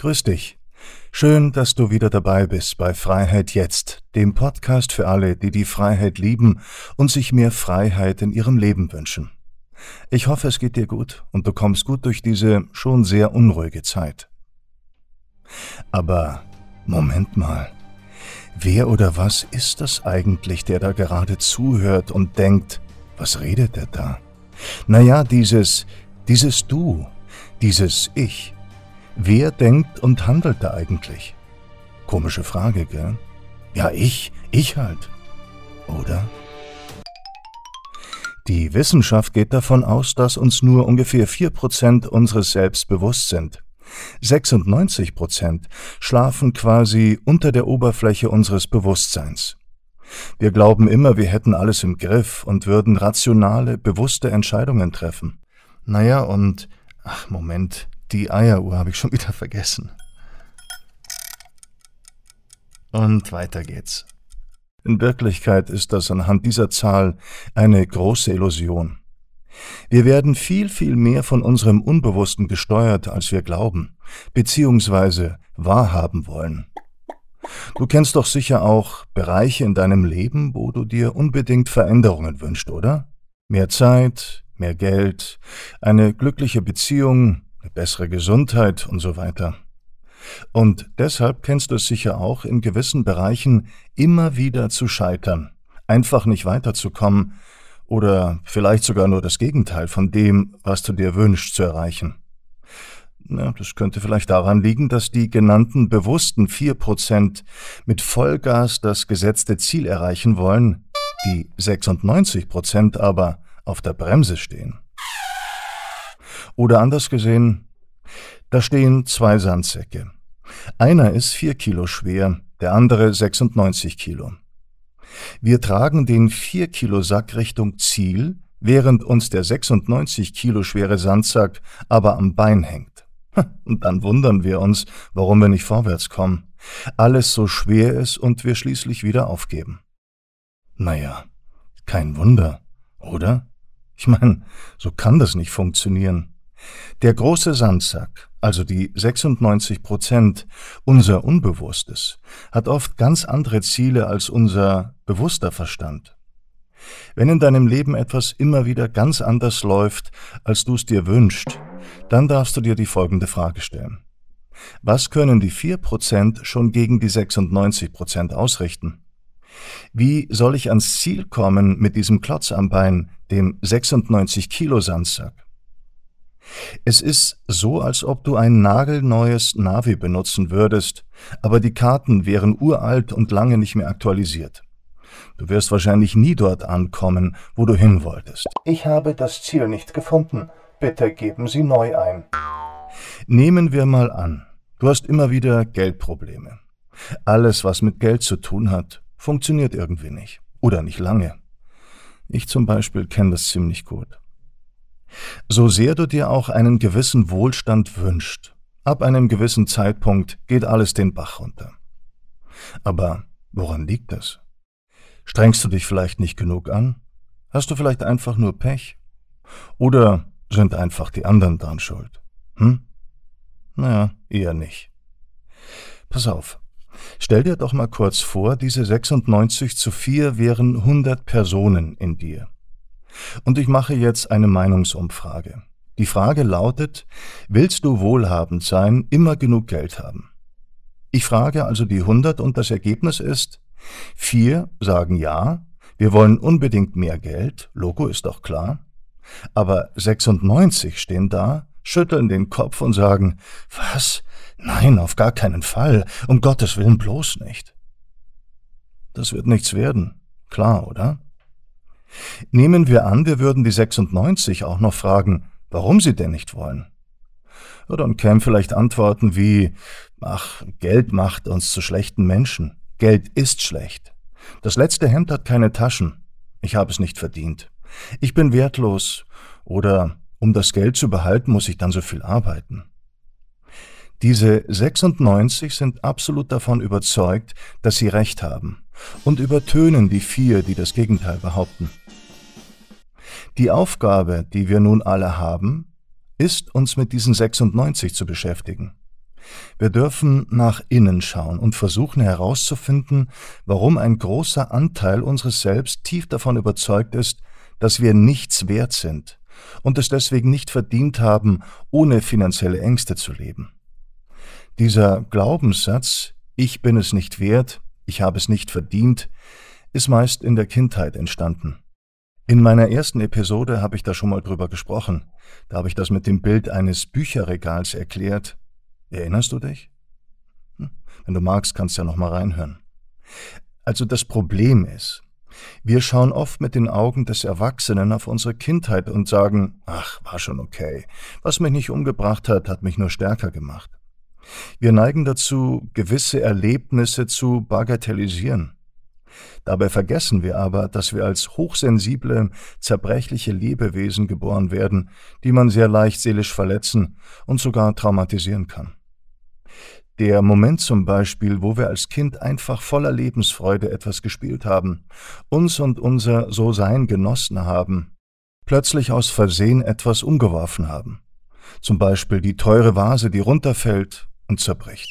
Grüß dich. Schön, dass du wieder dabei bist bei Freiheit jetzt, dem Podcast für alle, die die Freiheit lieben und sich mehr Freiheit in ihrem Leben wünschen. Ich hoffe, es geht dir gut und du kommst gut durch diese schon sehr unruhige Zeit. Aber Moment mal. Wer oder was ist das eigentlich, der da gerade zuhört und denkt, was redet er da? Naja, dieses, dieses Du, dieses Ich. Wer denkt und handelt da eigentlich? Komische Frage, gell? Ja, ich, ich halt. Oder? Die Wissenschaft geht davon aus, dass uns nur ungefähr 4% unseres Selbst bewusst sind. 96 Prozent schlafen quasi unter der Oberfläche unseres Bewusstseins. Wir glauben immer, wir hätten alles im Griff und würden rationale, bewusste Entscheidungen treffen. Naja, und, ach Moment, die Eieruhr habe ich schon wieder vergessen. Und weiter geht's. In Wirklichkeit ist das anhand dieser Zahl eine große Illusion. Wir werden viel, viel mehr von unserem Unbewussten gesteuert, als wir glauben, beziehungsweise wahrhaben wollen. Du kennst doch sicher auch Bereiche in deinem Leben, wo du dir unbedingt Veränderungen wünschst, oder? Mehr Zeit, mehr Geld, eine glückliche Beziehung, eine bessere Gesundheit und so weiter. Und deshalb kennst du es sicher auch, in gewissen Bereichen immer wieder zu scheitern, einfach nicht weiterzukommen, oder vielleicht sogar nur das Gegenteil von dem, was du dir wünschst zu erreichen. Ja, das könnte vielleicht daran liegen, dass die genannten bewussten vier Prozent mit Vollgas das gesetzte Ziel erreichen wollen, die 96 Prozent aber auf der Bremse stehen. Oder anders gesehen, da stehen zwei Sandsäcke. Einer ist vier Kilo schwer, der andere 96 Kilo. Wir tragen den 4 Kilo Sack Richtung Ziel, während uns der 96 Kilo schwere Sandsack aber am Bein hängt. Und dann wundern wir uns, warum wir nicht vorwärts kommen. Alles so schwer ist und wir schließlich wieder aufgeben. Naja, kein Wunder, oder? Ich meine, so kann das nicht funktionieren. Der große Sandsack, also die 96 Prozent, unser Unbewusstes, hat oft ganz andere Ziele als unser bewusster Verstand. Wenn in deinem Leben etwas immer wieder ganz anders läuft, als du es dir wünschst, dann darfst du dir die folgende Frage stellen. Was können die 4% schon gegen die 96% ausrichten? Wie soll ich ans Ziel kommen mit diesem Klotz am Bein, dem 96 Kilo Sandsack? Es ist so, als ob du ein nagelneues Navi benutzen würdest, aber die Karten wären uralt und lange nicht mehr aktualisiert. Du wirst wahrscheinlich nie dort ankommen, wo du hin wolltest. Ich habe das Ziel nicht gefunden. Bitte geben Sie neu ein. Nehmen wir mal an, du hast immer wieder Geldprobleme. Alles, was mit Geld zu tun hat, funktioniert irgendwie nicht. Oder nicht lange. Ich zum Beispiel kenne das ziemlich gut. So sehr du dir auch einen gewissen Wohlstand wünscht, ab einem gewissen Zeitpunkt geht alles den Bach runter. Aber woran liegt das? Strengst du dich vielleicht nicht genug an? Hast du vielleicht einfach nur Pech? Oder sind einfach die anderen dran schuld? Hm? Naja, eher nicht. Pass auf. Stell dir doch mal kurz vor, diese 96 zu 4 wären 100 Personen in dir. Und ich mache jetzt eine Meinungsumfrage. Die Frage lautet, willst du wohlhabend sein, immer genug Geld haben? Ich frage also die 100 und das Ergebnis ist, vier sagen ja, wir wollen unbedingt mehr Geld, Logo ist doch klar, aber 96 stehen da, schütteln den Kopf und sagen, was? Nein, auf gar keinen Fall, um Gottes Willen bloß nicht. Das wird nichts werden, klar, oder? Nehmen wir an, wir würden die 96 auch noch fragen, warum sie denn nicht wollen. Ja, dann kämen vielleicht Antworten wie, ach, Geld macht uns zu schlechten Menschen. Geld ist schlecht. Das letzte Hemd hat keine Taschen. Ich habe es nicht verdient. Ich bin wertlos. Oder um das Geld zu behalten, muss ich dann so viel arbeiten. Diese 96 sind absolut davon überzeugt, dass sie Recht haben und übertönen die vier, die das Gegenteil behaupten. Die Aufgabe, die wir nun alle haben, ist, uns mit diesen 96 zu beschäftigen. Wir dürfen nach innen schauen und versuchen herauszufinden, warum ein großer Anteil unseres Selbst tief davon überzeugt ist, dass wir nichts wert sind und es deswegen nicht verdient haben, ohne finanzielle Ängste zu leben. Dieser Glaubenssatz, ich bin es nicht wert, ich habe es nicht verdient, ist meist in der Kindheit entstanden. In meiner ersten Episode habe ich da schon mal drüber gesprochen. Da habe ich das mit dem Bild eines Bücherregals erklärt. Erinnerst du dich? Hm, wenn du magst, kannst du ja noch mal reinhören. Also das Problem ist, wir schauen oft mit den Augen des Erwachsenen auf unsere Kindheit und sagen, ach, war schon okay. Was mich nicht umgebracht hat, hat mich nur stärker gemacht. Wir neigen dazu, gewisse Erlebnisse zu bagatellisieren. Dabei vergessen wir aber, dass wir als hochsensible, zerbrechliche Lebewesen geboren werden, die man sehr leicht seelisch verletzen und sogar traumatisieren kann. Der Moment zum Beispiel, wo wir als Kind einfach voller Lebensfreude etwas gespielt haben, uns und unser So-Sein genossen haben, plötzlich aus Versehen etwas umgeworfen haben. Zum Beispiel die teure Vase, die runterfällt und zerbricht.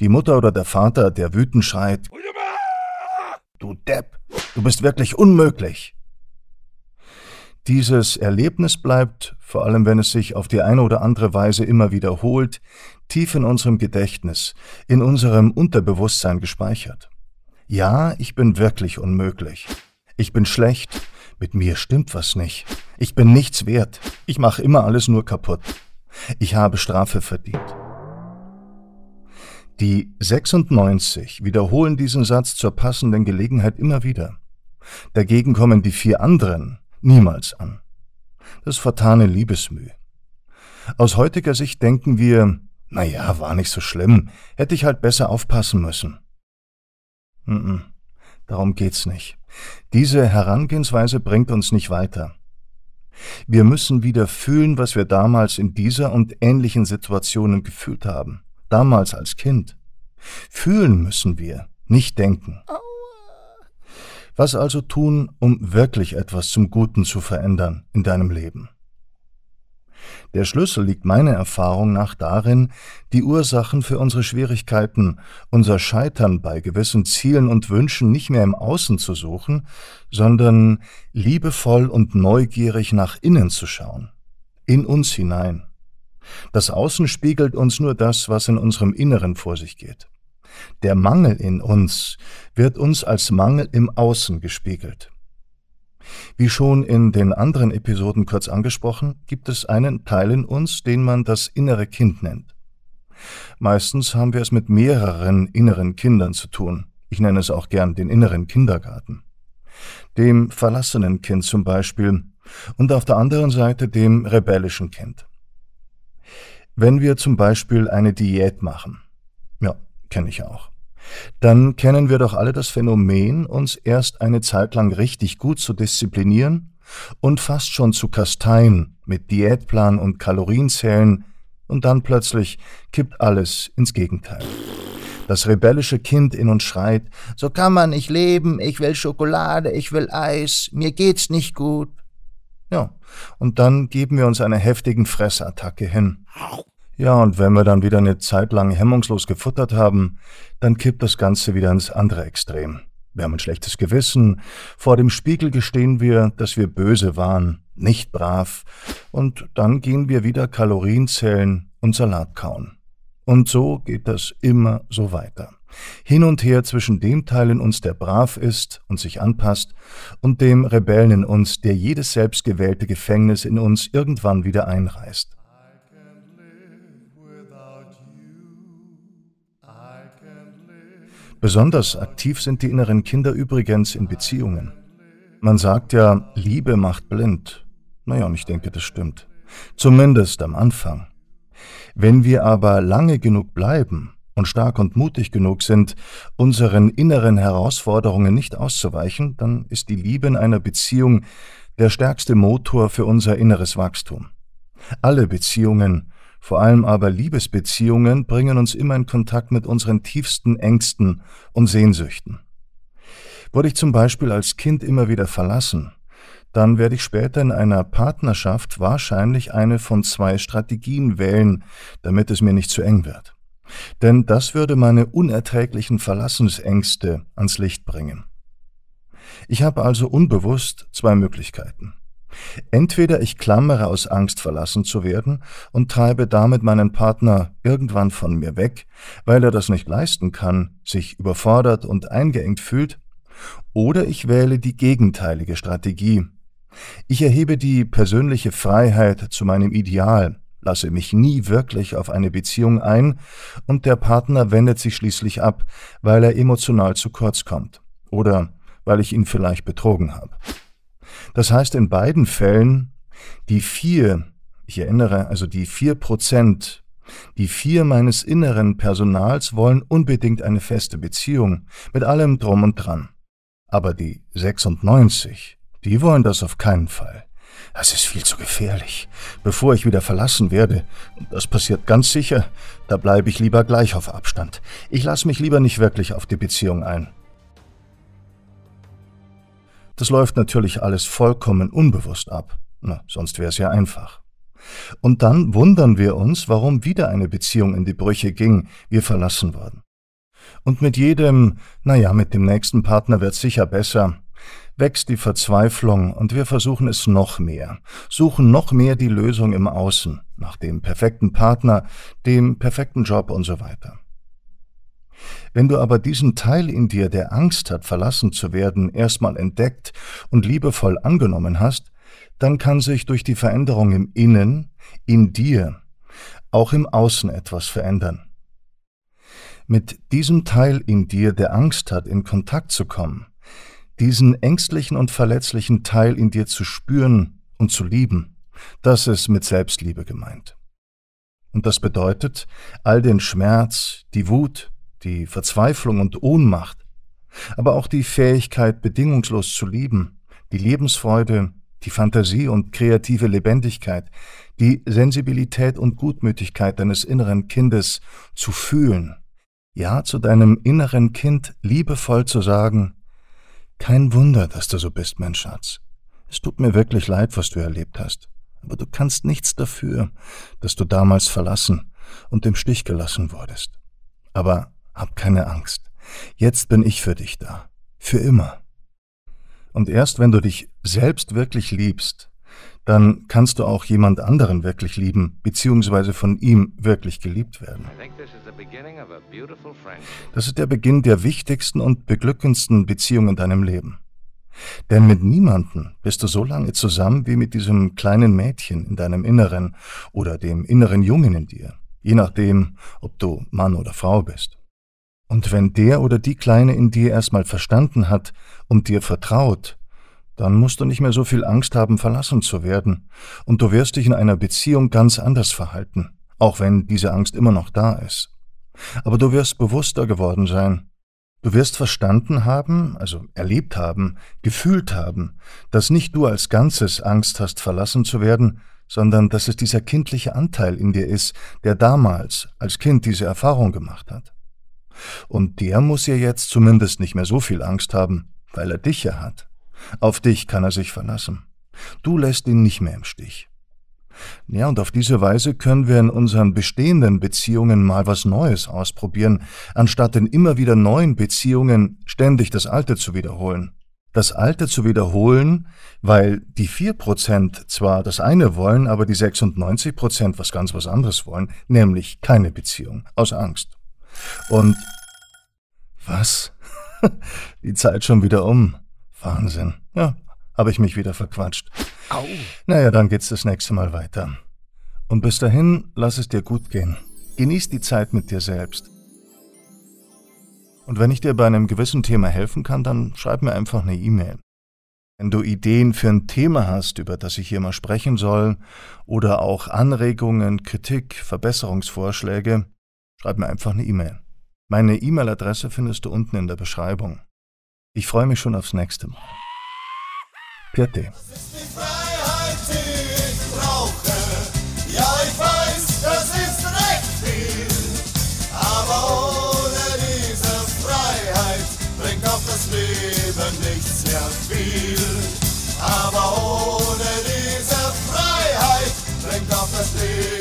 Die Mutter oder der Vater, der wütend schreit, Du Depp, du bist wirklich unmöglich. Dieses Erlebnis bleibt, vor allem wenn es sich auf die eine oder andere Weise immer wiederholt, tief in unserem Gedächtnis, in unserem Unterbewusstsein gespeichert. Ja, ich bin wirklich unmöglich. Ich bin schlecht. Mit mir stimmt was nicht. Ich bin nichts wert. Ich mache immer alles nur kaputt. Ich habe Strafe verdient. Die 96 wiederholen diesen Satz zur passenden Gelegenheit immer wieder. Dagegen kommen die vier anderen niemals an. Das vertane Liebesmüh. Aus heutiger Sicht denken wir, na ja, war nicht so schlimm, hätte ich halt besser aufpassen müssen. Mm -mm, darum geht's nicht. Diese Herangehensweise bringt uns nicht weiter. Wir müssen wieder fühlen, was wir damals in dieser und ähnlichen Situationen gefühlt haben damals als Kind. Fühlen müssen wir, nicht denken. Was also tun, um wirklich etwas zum Guten zu verändern in deinem Leben? Der Schlüssel liegt meiner Erfahrung nach darin, die Ursachen für unsere Schwierigkeiten, unser Scheitern bei gewissen Zielen und Wünschen nicht mehr im Außen zu suchen, sondern liebevoll und neugierig nach innen zu schauen, in uns hinein. Das Außen spiegelt uns nur das, was in unserem Inneren vor sich geht. Der Mangel in uns wird uns als Mangel im Außen gespiegelt. Wie schon in den anderen Episoden kurz angesprochen, gibt es einen Teil in uns, den man das innere Kind nennt. Meistens haben wir es mit mehreren inneren Kindern zu tun. Ich nenne es auch gern den inneren Kindergarten. Dem verlassenen Kind zum Beispiel und auf der anderen Seite dem rebellischen Kind. Wenn wir zum Beispiel eine Diät machen, ja, kenne ich auch, dann kennen wir doch alle das Phänomen, uns erst eine Zeit lang richtig gut zu disziplinieren und fast schon zu kasteien mit Diätplan und Kalorienzählen, und dann plötzlich kippt alles ins Gegenteil. Das rebellische Kind in uns schreit, so kann man nicht leben, ich will Schokolade, ich will Eis, mir geht's nicht gut. Ja, und dann geben wir uns einer heftigen Fressattacke hin. Ja, und wenn wir dann wieder eine Zeit lang hemmungslos gefuttert haben, dann kippt das Ganze wieder ins andere Extrem. Wir haben ein schlechtes Gewissen, vor dem Spiegel gestehen wir, dass wir böse waren, nicht brav, und dann gehen wir wieder Kalorien zählen und Salat kauen. Und so geht das immer so weiter. Hin und her zwischen dem Teil in uns, der brav ist und sich anpasst, und dem Rebellen in uns, der jedes selbstgewählte Gefängnis in uns irgendwann wieder einreißt. Besonders aktiv sind die inneren Kinder übrigens in Beziehungen. Man sagt ja, Liebe macht blind. Naja, und ich denke, das stimmt. Zumindest am Anfang. Wenn wir aber lange genug bleiben und stark und mutig genug sind, unseren inneren Herausforderungen nicht auszuweichen, dann ist die Liebe in einer Beziehung der stärkste Motor für unser inneres Wachstum. Alle Beziehungen, vor allem aber Liebesbeziehungen, bringen uns immer in Kontakt mit unseren tiefsten Ängsten und Sehnsüchten. Wurde ich zum Beispiel als Kind immer wieder verlassen, dann werde ich später in einer Partnerschaft wahrscheinlich eine von zwei Strategien wählen, damit es mir nicht zu eng wird. Denn das würde meine unerträglichen Verlassensängste ans Licht bringen. Ich habe also unbewusst zwei Möglichkeiten. Entweder ich klammere aus Angst verlassen zu werden und treibe damit meinen Partner irgendwann von mir weg, weil er das nicht leisten kann, sich überfordert und eingeengt fühlt, oder ich wähle die gegenteilige Strategie. Ich erhebe die persönliche Freiheit zu meinem Ideal, lasse mich nie wirklich auf eine Beziehung ein, und der Partner wendet sich schließlich ab, weil er emotional zu kurz kommt oder weil ich ihn vielleicht betrogen habe. Das heißt in beiden Fällen, die vier, ich erinnere also die vier Prozent, die vier meines inneren Personals wollen unbedingt eine feste Beziehung mit allem drum und dran. Aber die 96, die wollen das auf keinen Fall. Das ist viel zu gefährlich. Bevor ich wieder verlassen werde, und das passiert ganz sicher, da bleibe ich lieber gleich auf Abstand. Ich lasse mich lieber nicht wirklich auf die Beziehung ein. Das läuft natürlich alles vollkommen unbewusst ab. Na, sonst wäre es ja einfach. Und dann wundern wir uns, warum wieder eine Beziehung in die Brüche ging, wir verlassen wurden. Und mit jedem, naja, mit dem nächsten Partner wird's sicher besser, wächst die Verzweiflung und wir versuchen es noch mehr, suchen noch mehr die Lösung im Außen, nach dem perfekten Partner, dem perfekten Job und so weiter. Wenn du aber diesen Teil in dir, der Angst hat, verlassen zu werden, erstmal entdeckt und liebevoll angenommen hast, dann kann sich durch die Veränderung im Innen, in dir, auch im Außen etwas verändern. Mit diesem Teil in dir, der Angst hat, in Kontakt zu kommen, diesen ängstlichen und verletzlichen Teil in dir zu spüren und zu lieben, das ist mit Selbstliebe gemeint. Und das bedeutet, all den Schmerz, die Wut, die Verzweiflung und Ohnmacht, aber auch die Fähigkeit, bedingungslos zu lieben, die Lebensfreude, die Fantasie und kreative Lebendigkeit, die Sensibilität und Gutmütigkeit deines inneren Kindes zu fühlen, ja zu deinem inneren Kind liebevoll zu sagen, kein Wunder, dass du so bist, mein Schatz. Es tut mir wirklich leid, was du erlebt hast, aber du kannst nichts dafür, dass du damals verlassen und im Stich gelassen wurdest. Aber hab keine Angst. Jetzt bin ich für dich da. Für immer. Und erst wenn du dich selbst wirklich liebst, dann kannst du auch jemand anderen wirklich lieben, beziehungsweise von ihm wirklich geliebt werden. Das ist der Beginn der wichtigsten und beglückendsten Beziehung in deinem Leben. Denn mit niemanden bist du so lange zusammen wie mit diesem kleinen Mädchen in deinem Inneren oder dem inneren Jungen in dir, je nachdem, ob du Mann oder Frau bist. Und wenn der oder die Kleine in dir erstmal verstanden hat und dir vertraut, dann musst du nicht mehr so viel Angst haben, verlassen zu werden, und du wirst dich in einer Beziehung ganz anders verhalten, auch wenn diese Angst immer noch da ist. Aber du wirst bewusster geworden sein. Du wirst verstanden haben, also erlebt haben, gefühlt haben, dass nicht du als Ganzes Angst hast, verlassen zu werden, sondern dass es dieser kindliche Anteil in dir ist, der damals als Kind diese Erfahrung gemacht hat. Und der muss ja jetzt zumindest nicht mehr so viel Angst haben, weil er dich ja hat. Auf dich kann er sich verlassen. Du lässt ihn nicht mehr im Stich. Ja, und auf diese Weise können wir in unseren bestehenden Beziehungen mal was Neues ausprobieren, anstatt in immer wieder neuen Beziehungen ständig das Alte zu wiederholen. Das Alte zu wiederholen, weil die vier Prozent zwar das eine wollen, aber die 96 Prozent was ganz was anderes wollen, nämlich keine Beziehung, aus Angst. Und was? Die Zeit schon wieder um. Wahnsinn. Ja, habe ich mich wieder verquatscht. Au. Naja, dann geht's das nächste Mal weiter. Und bis dahin, lass es dir gut gehen. Genieß die Zeit mit dir selbst. Und wenn ich dir bei einem gewissen Thema helfen kann, dann schreib mir einfach eine E-Mail. Wenn du Ideen für ein Thema hast, über das ich hier mal sprechen soll, oder auch Anregungen, Kritik, Verbesserungsvorschläge, schreib mir einfach eine E-Mail. Meine E-Mail-Adresse findest du unten in der Beschreibung. Ich freue mich schon aufs nächste Mal. Pirte. Das ist die Freiheit, die ich brauche. Ja, ich weiß, das ist recht viel. Aber ohne diese Freiheit bringt auch das Leben nichts mehr viel. Aber ohne diese Freiheit bringt auch das Leben